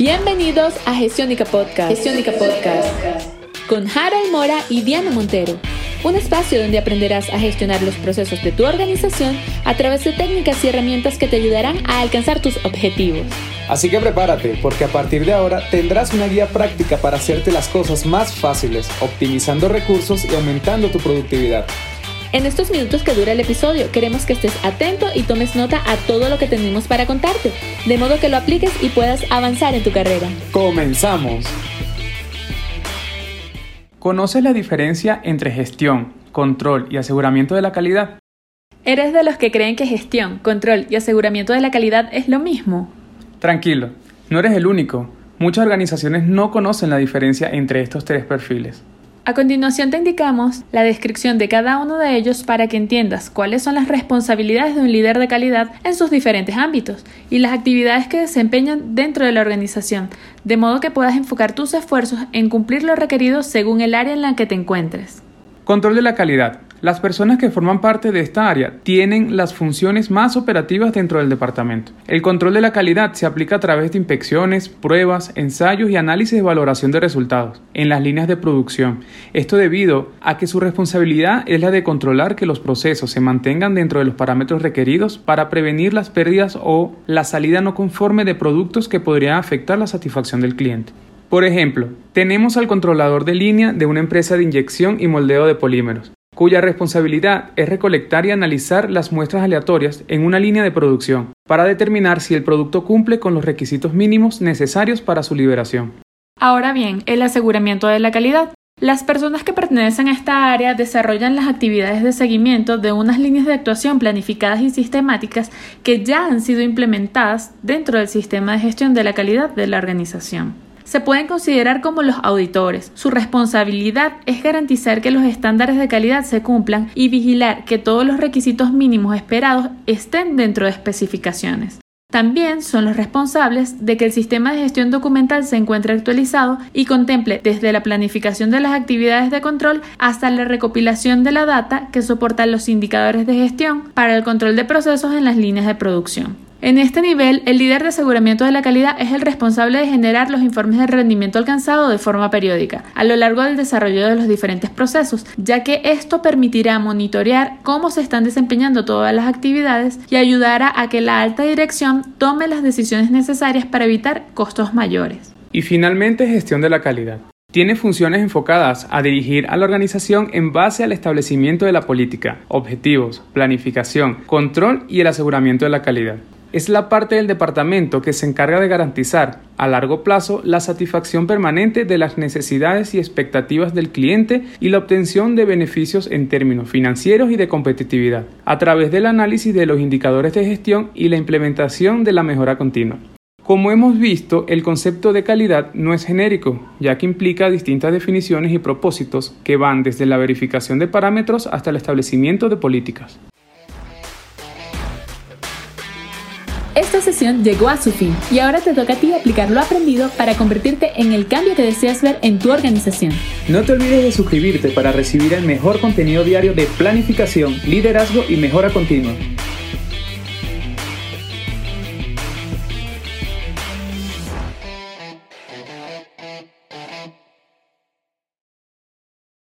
Bienvenidos a Gestiónica Podcast. Gestiónica Podcast. Con Harold Mora y Diana Montero. Un espacio donde aprenderás a gestionar los procesos de tu organización a través de técnicas y herramientas que te ayudarán a alcanzar tus objetivos. Así que prepárate, porque a partir de ahora tendrás una guía práctica para hacerte las cosas más fáciles, optimizando recursos y aumentando tu productividad. En estos minutos que dura el episodio, queremos que estés atento y tomes nota a todo lo que tenemos para contarte, de modo que lo apliques y puedas avanzar en tu carrera. ¡Comenzamos! ¿Conoces la diferencia entre gestión, control y aseguramiento de la calidad? ¿Eres de los que creen que gestión, control y aseguramiento de la calidad es lo mismo? Tranquilo, no eres el único. Muchas organizaciones no conocen la diferencia entre estos tres perfiles. A continuación te indicamos la descripción de cada uno de ellos para que entiendas cuáles son las responsabilidades de un líder de calidad en sus diferentes ámbitos y las actividades que desempeñan dentro de la organización, de modo que puedas enfocar tus esfuerzos en cumplir lo requerido según el área en la que te encuentres. Control de la calidad. Las personas que forman parte de esta área tienen las funciones más operativas dentro del departamento. El control de la calidad se aplica a través de inspecciones, pruebas, ensayos y análisis de valoración de resultados en las líneas de producción. Esto debido a que su responsabilidad es la de controlar que los procesos se mantengan dentro de los parámetros requeridos para prevenir las pérdidas o la salida no conforme de productos que podrían afectar la satisfacción del cliente. Por ejemplo, tenemos al controlador de línea de una empresa de inyección y moldeo de polímeros cuya responsabilidad es recolectar y analizar las muestras aleatorias en una línea de producción para determinar si el producto cumple con los requisitos mínimos necesarios para su liberación. Ahora bien, el aseguramiento de la calidad. Las personas que pertenecen a esta área desarrollan las actividades de seguimiento de unas líneas de actuación planificadas y sistemáticas que ya han sido implementadas dentro del sistema de gestión de la calidad de la organización se pueden considerar como los auditores. Su responsabilidad es garantizar que los estándares de calidad se cumplan y vigilar que todos los requisitos mínimos esperados estén dentro de especificaciones. También son los responsables de que el sistema de gestión documental se encuentre actualizado y contemple desde la planificación de las actividades de control hasta la recopilación de la data que soportan los indicadores de gestión para el control de procesos en las líneas de producción. En este nivel, el líder de aseguramiento de la calidad es el responsable de generar los informes de rendimiento alcanzado de forma periódica, a lo largo del desarrollo de los diferentes procesos, ya que esto permitirá monitorear cómo se están desempeñando todas las actividades y ayudará a que la alta dirección tome las decisiones necesarias para evitar costos mayores. Y finalmente, gestión de la calidad. Tiene funciones enfocadas a dirigir a la organización en base al establecimiento de la política, objetivos, planificación, control y el aseguramiento de la calidad es la parte del departamento que se encarga de garantizar a largo plazo la satisfacción permanente de las necesidades y expectativas del cliente y la obtención de beneficios en términos financieros y de competitividad, a través del análisis de los indicadores de gestión y la implementación de la mejora continua. Como hemos visto, el concepto de calidad no es genérico, ya que implica distintas definiciones y propósitos que van desde la verificación de parámetros hasta el establecimiento de políticas. Esta sesión llegó a su fin y ahora te toca a ti aplicar lo aprendido para convertirte en el cambio que deseas ver en tu organización. No te olvides de suscribirte para recibir el mejor contenido diario de planificación, liderazgo y mejora continua.